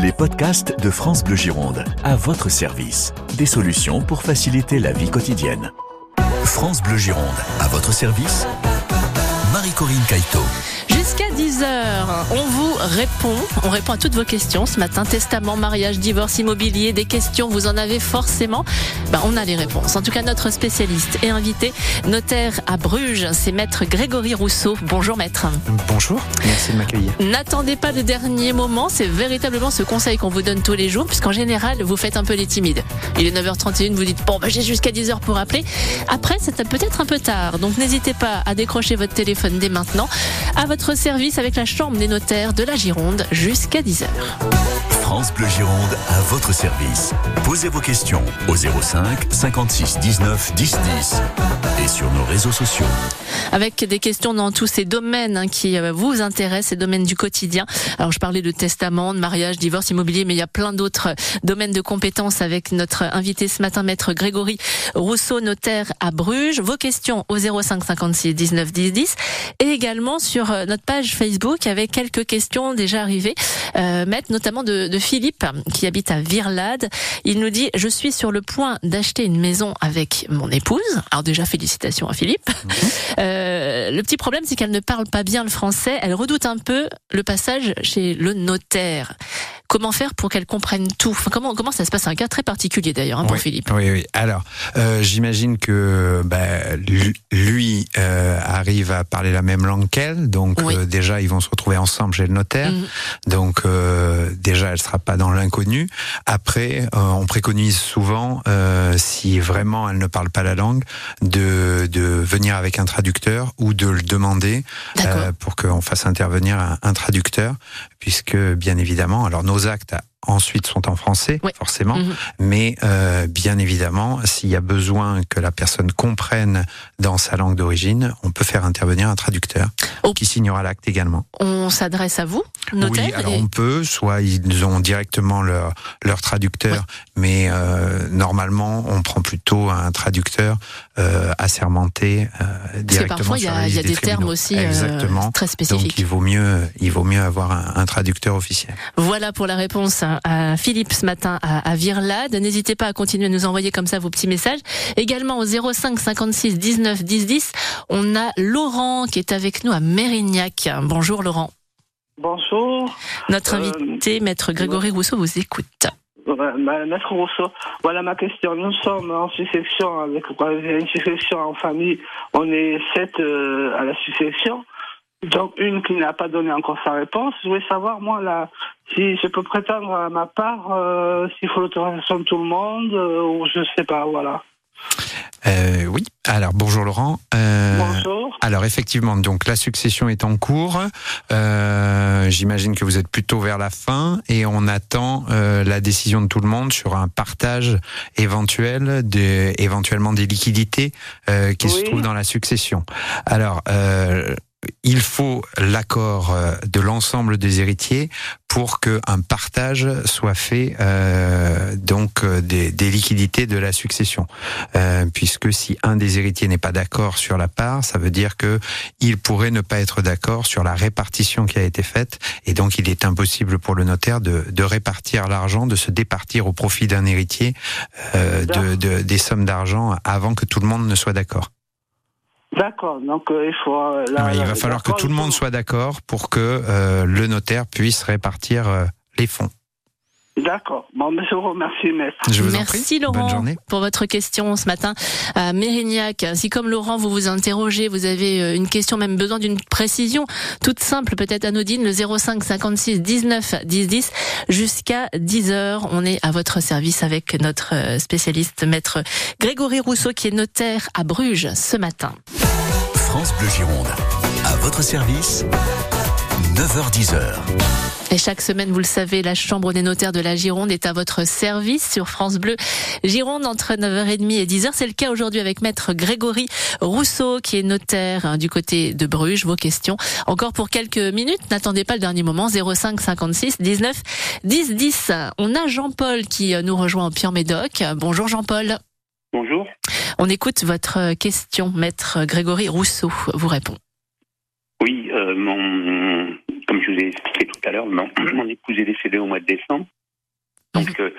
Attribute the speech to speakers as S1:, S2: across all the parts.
S1: Les podcasts de France Bleu Gironde, à votre service. Des solutions pour faciliter la vie quotidienne. France Bleu Gironde, à votre service. Marie-Corinne Caïto.
S2: Jusqu'à 10h, on vous répond. On répond à toutes vos questions ce matin. Testament, mariage, divorce, immobilier, des questions, vous en avez forcément. Ben, on a les réponses. En tout cas, notre spécialiste et invité, notaire à Bruges, c'est maître Grégory Rousseau. Bonjour maître.
S3: Bonjour, merci de m'accueillir.
S2: N'attendez pas le dernier moment, c'est véritablement ce conseil qu'on vous donne tous les jours, puisqu'en général, vous faites un peu les timides. Il est 9h31, vous dites, bon, ben, j'ai jusqu'à 10h pour appeler. Après, c'est peut-être un peu tard, donc n'hésitez pas à décrocher votre téléphone dès maintenant. À votre service avec la Chambre des notaires de la Gironde jusqu'à 10h.
S1: France Bleu Gironde, à votre service. Posez vos questions au 05 56 19 10 10 et sur nos réseaux sociaux.
S2: Avec des questions dans tous ces domaines hein, qui euh, vous intéressent, ces domaines du quotidien. Alors je parlais de testament, de mariage, divorce, immobilier, mais il y a plein d'autres domaines de compétences avec notre invité ce matin, maître Grégory Rousseau, notaire à Bruges. Vos questions au 05 56 19 10 10 et également sur euh, notre page Facebook avec quelques questions déjà arrivées, euh, maître notamment de Philippe qui habite à Virlade. Il nous dit je suis sur le point d'acheter une maison avec mon épouse. Alors déjà félicitations à Philippe. Euh, le petit problème c'est qu'elle ne parle pas bien le français. Elle redoute un peu le passage chez le notaire. Comment faire pour qu'elle comprenne tout enfin, comment, comment ça se passe? C'est un cas très particulier d'ailleurs hein, pour
S3: oui,
S2: Philippe.
S3: Oui, oui. Alors, euh, j'imagine que bah, lui, euh, arrive à parler la même langue qu'elle, donc
S2: Oui.
S3: euh, déjà ils vont se retrouver ensemble chez le notaire.
S2: Mhm.
S3: Donc euh, déjà elle sera pas dans l'inconnu. Après, euh, on préconise souvent, euh, si vraiment elle ne parle pas la langue, de, de venir avec un traducteur ou de le demander euh, pour qu'on fasse intervenir un, un traducteur, puisque bien évidemment, alors nos exacta ensuite sont en français,
S2: Oui.
S3: forcément,
S2: Mhm.
S3: mais euh, bien évidemment, s'il y a besoin que la personne comprenne dans sa langue d'origine, on peut faire intervenir un traducteur
S2: Oh.
S3: qui signera l'acte également.
S2: On s'adresse à vous, notaire.
S3: oui, alors
S2: et-
S3: on peut, soit ils ont directement leur, leur traducteur, mais euh, normalement on prend plutôt un traducteur euh, assermenté euh,
S2: Parce que
S3: directement
S2: parfois il y a, y des termes aussi
S3: Exactement.
S2: très
S3: Donc
S2: spécifiques.
S3: il vaut mieux, il vaut mieux avoir un, un traducteur officiel.
S2: Voilà pour la réponse à- à Philippe ce matin à, à Virlade. N'hésitez pas à continuer à nous envoyer comme ça vos petits messages. Également au 05 56 19 10 10, on a Laurent qui est avec nous à Mérignac. Bonjour Laurent.
S4: Bonjour,
S2: Notre
S4: Euh,
S2: invité, maître Grégory Rousseau, vous écoute.
S4: ma- maître Rousseau. Voilà ma question. Nous sommes en succession avec une succession en famille. On est sept euh, à la succession. Donc une qui n'a pas donné encore sa réponse. Je voulais savoir moi là si je peux prétendre à ma part, euh, s'il faut l'autorisation de tout le monde euh, ou je sais pas. Voilà.
S3: Euh, oui. Alors bonjour Laurent. Euh,
S4: Bonjour.
S3: Alors effectivement, donc la succession est en cours. Euh, J'imagine que vous êtes plutôt vers la fin et on attend euh, la décision de tout le monde sur un partage éventuel, de, éventuellement des liquidités euh, qui se trouvent dans la succession. Alors euh, il faut l'accord euh, de l'ensemble des héritiers pour qu'un partage soit fait euh, donc euh, des, des liquidités de la succession. Euh, puisque si un des héritiers n'est pas d'accord sur la part, ça veut dire que il pourrait ne pas être d'accord sur la répartition qui a été faite, et donc il est impossible pour le notaire de, de répartir l'argent, de se départir au profit d'un héritier euh, de, de- des sommes d'argent avant que tout le monde ne soit d'accord.
S4: D'accord. Donc euh, il faut. euh,
S3: Ouais, il va falloir que tout le monde soit d'accord pour que euh, le notaire puisse répartir euh, les fonds.
S4: D'accord. Bon, mais je vous remercie, maître.
S3: Je vous en
S2: Merci
S3: prie. Bonne
S2: Laurent
S3: journée.
S2: pour votre question ce matin à Mérignac. Si comme Laurent vous vous interrogez, vous avez une question, même besoin d'une précision toute simple, peut-être anodine, le 05 56 19 10 10 jusqu'à 10 heures. On est à votre service avec notre spécialiste maître Grégory Rousseau qui est notaire à Bruges ce matin.
S1: France Bleu Gironde, à votre service. 9h10h.
S2: Et chaque semaine, vous le savez, la Chambre des notaires de la Gironde est à votre service sur France Bleu Gironde entre 9h30 et 10h. C'est le cas aujourd'hui avec maître Grégory Rousseau qui est notaire hein, du côté de Bruges. Vos questions encore pour quelques minutes. N'attendez pas le dernier moment. 05 56 19 10 10. On a Jean-Paul qui euh, nous rejoint au Puy-en-Médoc. Bonjour Jean-Paul.
S5: Bonjour.
S2: On écoute votre question. Maître Grégory Rousseau vous répond.
S5: Oui, euh, mon, comme je vous ai expliqué tout à l'heure, mon, mon épouse est décédée au mois de décembre. Donc, euh,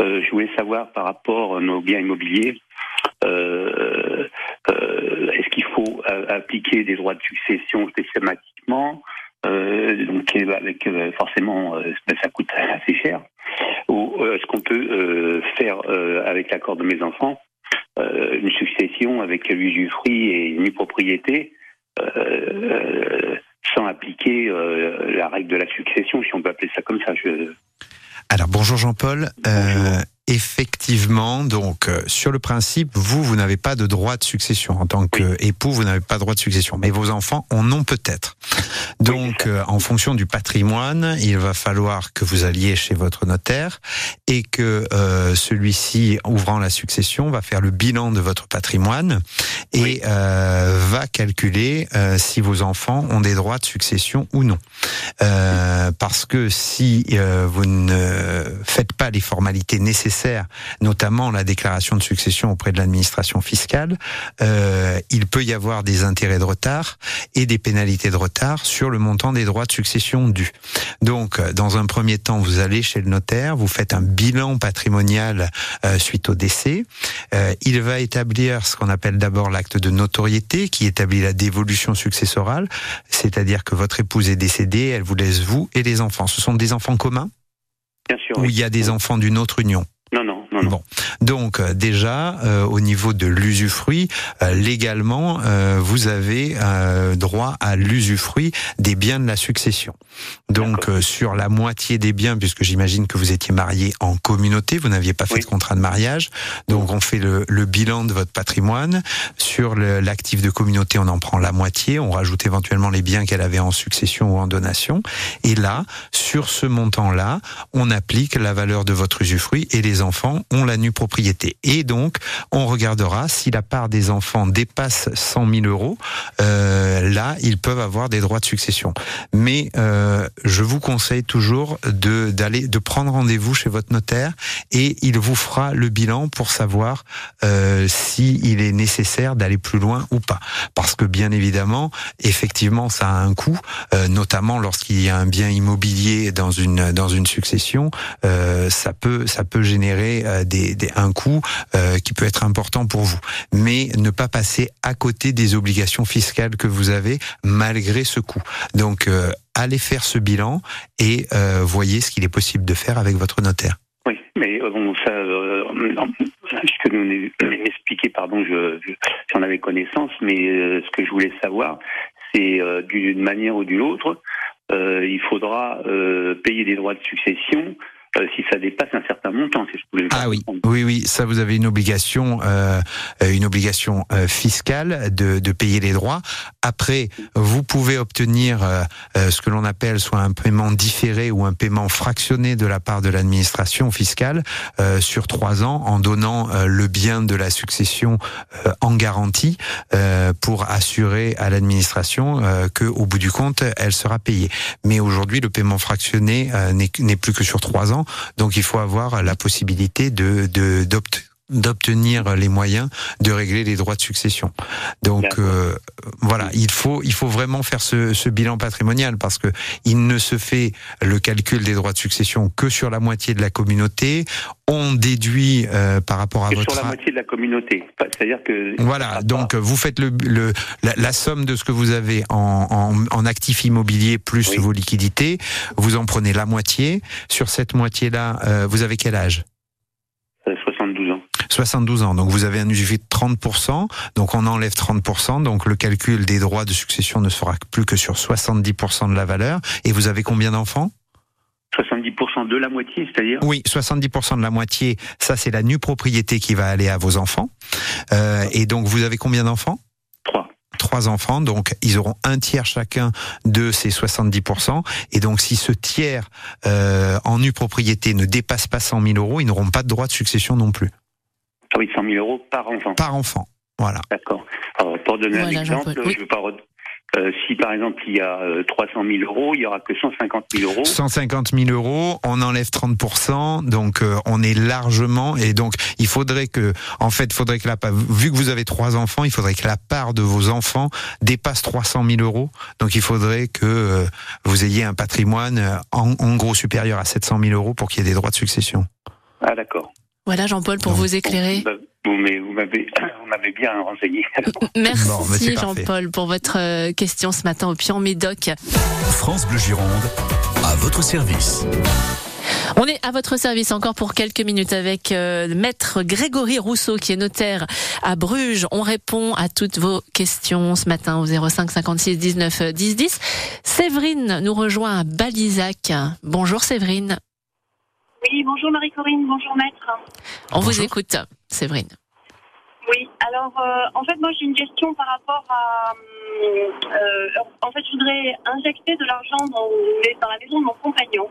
S5: euh, je voulais savoir par rapport à nos biens immobiliers, euh, euh, est-ce qu'il faut euh, appliquer des droits de succession systématiquement euh, donc avec euh, forcément euh, ça coûte assez cher euh, qu'on peut euh, faire euh, avec l'accord de mes enfants euh, une succession avec l'usufruit et une propriété sans appliquer la règle de la succession si on peut appeler ça comme ça je...
S3: Alors bonjour Jean-Paul. Effectivement, donc euh, sur le principe, vous, vous n'avez pas de droit de succession en tant qu'époux, vous n'avez pas de droit de succession, mais vos enfants en ont peut-être. Donc, euh, en fonction du patrimoine, il va falloir que vous alliez chez votre notaire et que euh, celui-ci, ouvrant la succession, va faire le bilan de votre patrimoine et
S5: Oui.
S3: euh, va calculer euh, si vos enfants ont des droits de succession ou non. Euh, parce que si euh, vous ne faites pas les formalités nécessaires, notamment la déclaration de succession auprès de l'administration fiscale, euh, il peut y avoir des intérêts de retard et des pénalités de retard sur le montant des droits de succession dus. Donc, dans un premier temps, vous allez chez le notaire, vous faites un bilan patrimonial euh, suite au décès. Euh, il va établir ce qu'on appelle d'abord l'acte de notoriété, qui établit la dévolution successorale, c'est-à-dire que votre épouse est décédée, elle vous laisse vous et les enfants. Ce sont des enfants communs
S5: bien sûr
S3: ou
S5: oui.
S3: il y a des enfants d'une autre union?
S5: Non non
S3: Bon. Donc euh, déjà euh, au niveau de l'usufruit, euh, légalement, euh, vous avez euh, droit à l'usufruit des biens de la succession. Donc euh, sur la moitié des biens, puisque j'imagine que vous étiez marié en communauté, vous n'aviez pas fait
S5: Oui.
S3: de contrat de mariage, donc on fait le, le bilan de votre patrimoine. Sur l'actif de communauté, on en prend la moitié, on rajoute éventuellement les biens qu'elle avait en succession ou en donation. Et là, sur ce montant-là, on applique la valeur de votre usufruit et les enfants ont la nue propriété. Et donc, on regardera si la part des enfants dépasse 100 000 euros. euh, là, ils peuvent avoir des droits de succession. Mais euh, je vous conseille toujours de d'aller de prendre rendez-vous chez votre notaire et il vous fera le bilan pour savoir euh, si il est nécessaire d'aller plus loin ou pas. Parce que bien évidemment, effectivement, ça a un coût, euh, notamment lorsqu'il y a un bien immobilier dans une dans une succession, euh, ça peut ça peut générer euh, un coût euh, qui peut être important pour vous. Mais ne pas passer à côté des obligations fiscales que vous avez malgré ce coût. Donc euh, allez faire ce bilan et euh, voyez ce qu'il est possible de faire avec votre notaire.
S5: Oui, mais bon, ça, euh, non, ce que nous m'expliquer, pardon, je, je- j'en avais connaissance, mais ce que je voulais savoir, c'est d'une manière ou d'une autre, il faudra payer des droits de succession si ça dépasse un certain montant, si je pouvais
S3: Ah oui, oui, oui, ça vous avez une obligation, euh, une obligation euh, fiscale de, de payer les droits. Après, vous pouvez obtenir euh, euh, ce que l'on appelle soit un paiement différé ou un paiement fractionné de la part de l'administration fiscale euh, sur trois ans en donnant euh, le bien de la succession euh, en garantie euh, pour assurer à l'administration euh, que au bout du compte, elle sera payée. Mais aujourd'hui, le paiement fractionné euh, n'est n'est plus que sur trois ans. Donc il faut avoir la possibilité de d'obt- d'obtenir les moyens de régler les droits de succession. Donc euh, voilà, il faut il faut vraiment faire ce, ce bilan patrimonial parce que il ne se fait le calcul des droits de succession que sur la moitié de la communauté. On déduit euh, par rapport à
S5: Que
S3: votre
S5: sur la moitié de la communauté. C'est-à-dire que.
S3: voilà, donc vous faites le, le la, la somme de ce que vous avez en, en, en actifs immobiliers plus
S5: Oui.
S3: vos liquidités, vous en prenez la moitié. Sur cette moitié-là, euh, vous avez quel âge?
S5: 72 ans.
S3: 72 ans. Donc vous avez un usufruit de 30%, donc on enlève 30%, donc le calcul des droits de succession ne sera plus que sur 70% de la valeur. Et vous avez combien d'enfants?
S5: 70% de la moitié, c'est-à-dire?
S3: Oui, 70% de la moitié, ça c'est la nue propriété qui va aller à vos enfants. Euh, et donc vous avez combien d'enfants?
S5: 3.
S3: trois enfants, donc ils auront un tiers chacun de ces 70%. Et donc si ce tiers euh, en nue propriété ne dépasse pas 100 000 euros, ils n'auront pas de droit de succession non plus,
S5: Ah oui, 100 000 euros par enfant.
S3: par enfant. Voilà.
S5: D'accord. Alors, pour donner un
S2: Voilà,
S5: exemple,
S2: Jean-Paul. Oui.
S5: je ne veux pas euh, si par exemple il y a 300 000 euros, il y aura que 150 000 euros.
S3: 150 000 euros, on enlève 30% donc on est largement et donc il faudrait que, en fait, faudrait que la vu que vous avez trois enfants, il faudrait que la part de vos enfants dépasse 300 000 euros. Donc il faudrait que vous ayez un patrimoine en, en gros supérieur à 700 000 euros pour qu'il y ait des droits de succession.
S5: Ah d'accord.
S2: Voilà Jean-Paul pour vous éclairer.
S5: Bah, vous m'avez bien renseigné.
S2: Merci Jean-Paul pour votre euh, question ce matin au Pian Médoc.
S1: France Bleu Gironde, à votre service.
S2: On est à votre service encore pour quelques minutes avec euh, maître Grégory Rousseau qui est notaire à Bruges. On répond à toutes vos questions ce matin au 05 56 19 10 10. Séverine nous rejoint à Balizac. Bonjour Séverine.
S6: Oui, bonjour Marie-Corinne, bonjour maître.
S2: On vous écoute, Séverine.
S6: Oui, alors euh, en fait moi j'ai une question par rapport à... Euh, en fait je voudrais injecter de l'argent dans, dans, la maison de mon compagnon.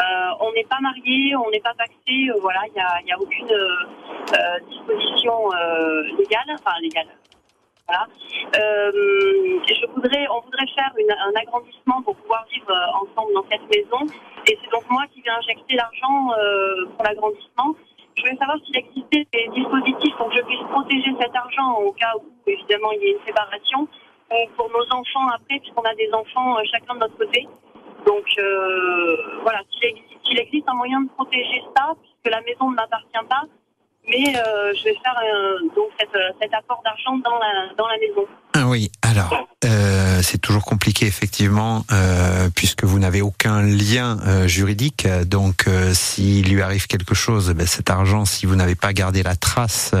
S6: Euh, on n'est pas mariés, on n'est pas taxé, voilà, il n'y a, y a, aucune disposition légale, enfin légale, euh, je voudrais, on voudrait faire un agrandissement pour pouvoir vivre euh, ensemble dans cette maison. Et c'est donc moi qui vais injecter l'argent euh, pour l'agrandissement. Je voulais savoir s'il existait des dispositifs pour que je puisse protéger cet argent au cas où, évidemment, il y ait une séparation, ou pour nos enfants après, puisqu'on a des enfants chacun de notre côté. Donc voilà, s'il existe, un moyen de protéger ça, puisque la maison ne m'appartient pas, mais euh, je vais faire euh, donc euh, cet apport d'argent dans la, dans la maison.
S3: Ah oui, alors euh, c'est toujours compliqué effectivement euh, puisque vous n'avez aucun lien euh, juridique. Donc s'il lui arrive quelque chose, ben, cet argent, si vous n'avez pas gardé la trace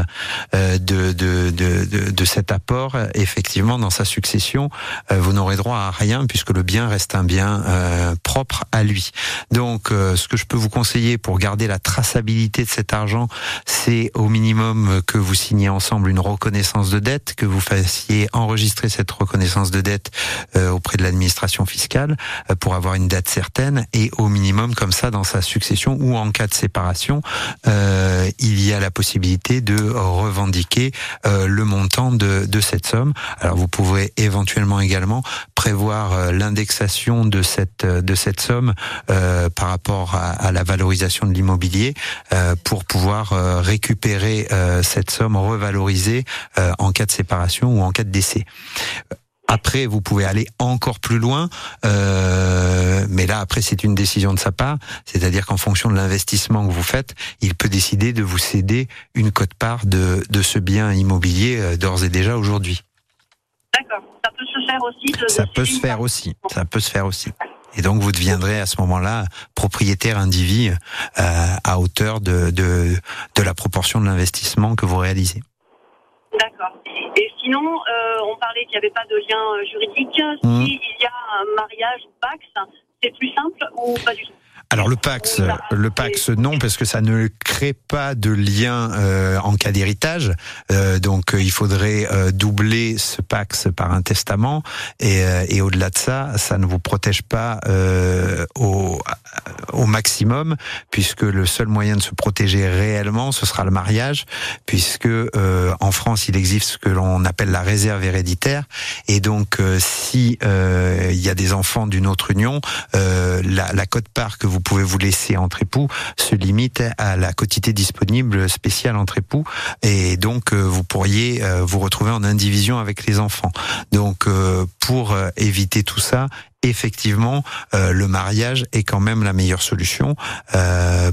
S3: de, de cet apport, effectivement dans sa succession, vous n'aurez droit à rien puisque le bien reste un bien propre à lui. Donc ce que je peux vous conseiller pour garder la traçabilité de cet argent, c'est au minimum que vous signiez ensemble une reconnaissance de dette, que vous fassiez enregistrer cette reconnaissance de dette euh, auprès de l'administration fiscale euh, pour avoir une date certaine et au minimum comme ça dans sa succession ou en cas de séparation, euh, il y a la possibilité de revendiquer le montant de, de cette somme. Alors vous pouvez éventuellement également prévoir l'indexation de cette de cette somme par rapport à, à, la valorisation de l'immobilier pour pouvoir récupérer cette somme revalorisée en cas de séparation ou en cas de décès. Après, vous pouvez aller encore plus loin, euh, mais là, après, c'est une décision de sa part. C'est-à-dire qu'en fonction de l'investissement que vous faites, il peut décider de vous céder une cote-part de, de ce bien immobilier euh, d'ores et déjà aujourd'hui.
S6: D'accord. Ça peut se faire aussi.
S3: ça peut se faire aussi. Ça peut se faire aussi. Et donc, vous deviendrez à ce moment-là propriétaire individu euh, à hauteur de, de, de la proportion de l'investissement que vous réalisez.
S6: Et sinon, euh, on parlait qu'il n'y avait pas de lien euh, juridique. Mmh. S'il y a un mariage Pax, c'est plus simple ou pas du tout?
S3: Alors le Pax, le Pax non parce que ça ne crée pas de lien euh, en cas d'héritage. Euh, donc euh, il faudrait doubler ce Pax par un testament. Et, et au-delà de ça, ça ne vous protège pas au, au maximum puisque le seul moyen de se protéger réellement ce sera le mariage puisque en France il existe ce que l'on appelle la réserve héréditaire. Et donc si il y a des enfants d'une autre union, la, la cote-part que vous vous pouvez vous laisser entre époux se limite à la quotité disponible spéciale entre époux et donc euh, vous pourriez euh, vous retrouver en indivision avec les enfants. Donc euh, pour éviter tout ça, effectivement, le mariage est quand même la meilleure solution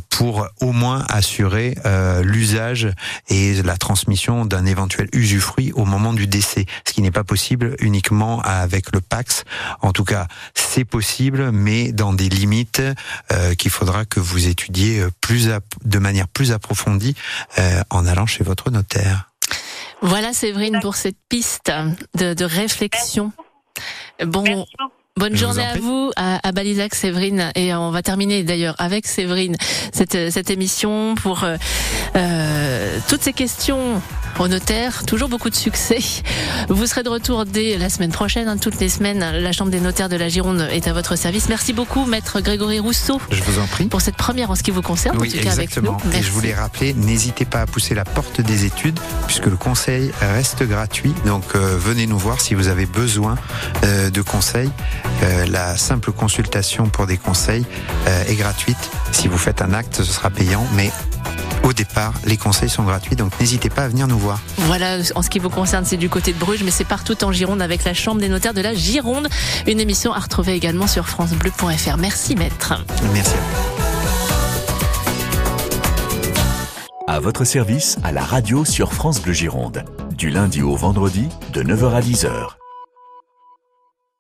S3: pour au moins assurer l'usage et la transmission d'un éventuel usufruit au moment du décès, ce qui n'est pas possible uniquement avec le Pax. En tout cas, c'est possible, mais dans des limites qu'il faudra que vous étudiez plus de manière plus approfondie en allant chez votre notaire.
S2: Voilà Séverine pour cette piste de, de réflexion. Bon, Bonne journée à vous, à, à, Balizac, Séverine. Et on va terminer d'ailleurs avec Séverine cette, cette émission pour euh, euh toutes ces questions au notaire. Toujours beaucoup de succès. Vous serez de retour dès la semaine prochaine. Hein, toutes les semaines, la Chambre des notaires de la Gironde est à votre service. Merci beaucoup, maître Grégory Rousseau.
S3: Je vous en prie.
S2: Pour cette première en ce qui vous concerne,
S3: oui,
S2: en tout cas
S3: exactement.
S2: avec nous.
S3: Et je voulais rappeler, n'hésitez pas à pousser la porte des études, puisque le conseil reste gratuit. Donc euh, venez nous voir si vous avez besoin euh, de conseils. Euh, la simple consultation pour des conseils est gratuite. Si vous faites un acte, ce sera payant, mais au départ, les conseils sont gratuits, donc n'hésitez pas à venir nous voir.
S2: Voilà, en ce qui vous concerne, c'est du côté de Bruges, mais c'est partout en Gironde avec la Chambre des notaires de la Gironde. Une émission à retrouver également sur francebleu.fr. Merci, maître.
S3: Merci à vous.
S1: À votre service, à la radio sur France Bleu Gironde. Du lundi au vendredi, de 9h à 10h.